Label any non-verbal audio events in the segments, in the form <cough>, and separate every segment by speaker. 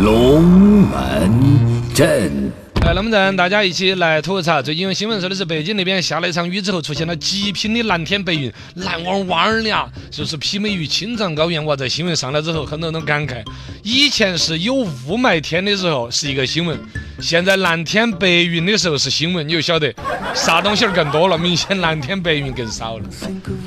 Speaker 1: 龙门阵。
Speaker 2: 来，龙门阵大家一起来吐槽。最近有新闻说的是北京那边下了一场雨之后，出现了极品的蓝天白云，蓝汪汪的啊，就是媲美于青藏高原。哇，在新闻上来之后，很多人都感慨，以前是有雾霾天的时候是一个新闻，现在蓝天白云的时候是新闻，你就晓得啥东西儿更多了，明显蓝天白云更少了。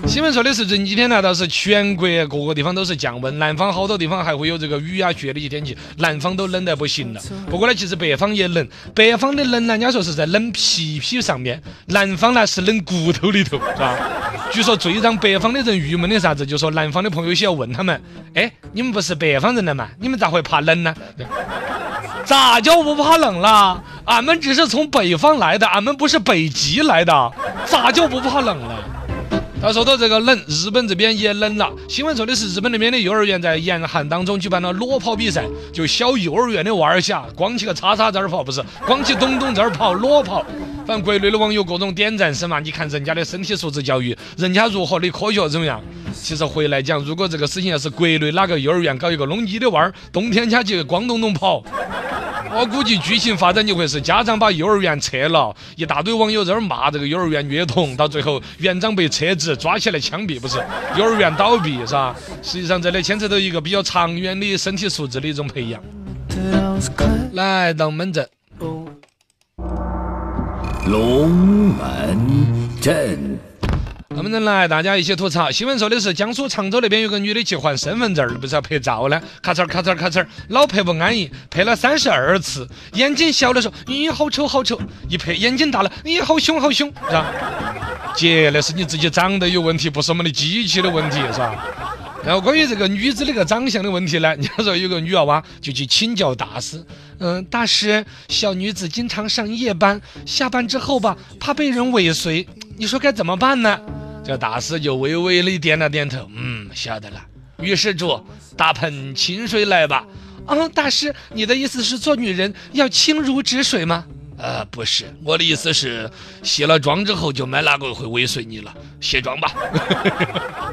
Speaker 2: 新闻说的是这几天呢，倒是全国各个地方都是降温，南方好多地方还会有这个雨啊雪的一些天气，南方都冷得不行了。不过呢，其实北方也冷，北方的冷呢，人家说是在冷皮皮上面，南方呢是冷骨头里头，是吧？据说最让北方的人郁闷的啥子，就说南方的朋友需要问他们，哎，你们不是北方人了吗？你们咋会怕冷呢？咋就不怕冷了？俺们只是从北方来的，俺们不是北极来的，咋就不怕冷了？他说到这个冷，日本这边也冷了。新闻说的是日本那边的幼儿园在严寒当中举办了裸跑比赛，就小幼儿园的娃儿些，光起个叉叉在那儿跑，不是光起咚咚在那儿跑裸跑。反正国内的网友各种点赞声嘛，你看人家的身体素质教育，人家如何的科学怎么样？其实回来讲，如果这个事情要是国内哪个幼儿园搞一个弄你的娃儿，冬天家去光咚咚跑。我估计剧情发展就会是家长把幼儿园撤了，一大堆网友在那儿骂这个幼儿园虐童，到最后园长被撤职，抓起来枪毙，不是 <laughs> 幼儿园倒闭是吧？实际上这里牵扯到一个比较长远的身体素质的一种培养。来，龙门阵，
Speaker 1: 龙门阵。
Speaker 2: 龙门阵来，大家一起吐槽。新闻说的是江苏常州那边有个女的去换身份证，不是要拍照呢？咔嚓咔嚓咔嚓，老拍不安逸，拍了三十二次。眼睛小的时候，咦，好丑好丑；一拍眼睛大了，咦，好凶好凶，是吧？姐，那是你自己长得有问题，不是我们的机器的问题，是吧？然后关于这个女子那个长相的问题呢，你要说有个女娃娃就去请教大师，嗯，大师，小女子经常上夜班，下班之后吧，怕被人尾随，你说该怎么办呢？这大师就微微的点了点头，嗯，晓得了。女施主，打盆清水来吧。啊，大师，你的意思是做女人要清如止水吗？呃，不是，我的意思是卸了妆之后就没哪个会尾随你了，卸妆吧。<laughs>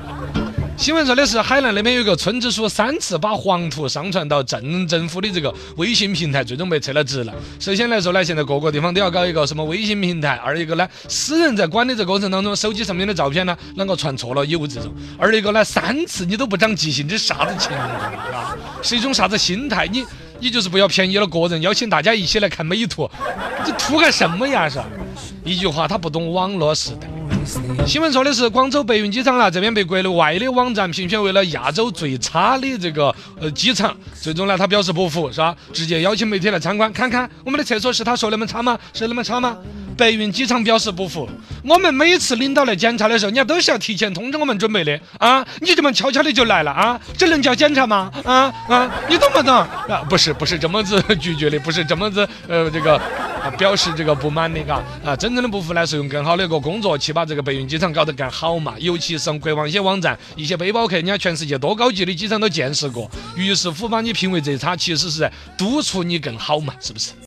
Speaker 2: 新闻说的是海南那边有个村支书三次把黄图上传到镇政府的这个微信平台，最终被撤了职了。首先来说呢，现在各个地方都要搞一个什么微信平台；二一个呢，私人在管理这过程当中，手机上面的照片呢，啷个传错了有这种；二一个呢，三次你都不长记性，这啥子情况啊？是一种啥子心态？你你就是不要便宜了个人，邀请大家一起来看美图，这图个什么呀？是？一句话，他不懂网络时代。新闻说的是广州白云机场啊，这边被国内外的网站评选为了亚洲最差的这个呃机场，最终呢他表示不服，是吧？直接邀请媒体来参观，看看我们的厕所是他说那么差吗？是那么差吗？白云机场表示不服，我们每次领导来检查的时候，人家都是要提前通知我们准备的啊，你这么悄悄的就来了啊，这能叫检查吗？啊啊，你懂不懂？啊，不是不是这么子拒绝的，不是这么子呃这个。表示这个不满的，嘎啊，真正的不服呢，是用更好的一个工作去把这个白云机场搞得更好嘛。尤其是国网一些网站，一些背包客，人家全世界多高级的机场都见识过，于是乎把你评为最差，其实是在督促你更好嘛，是不是？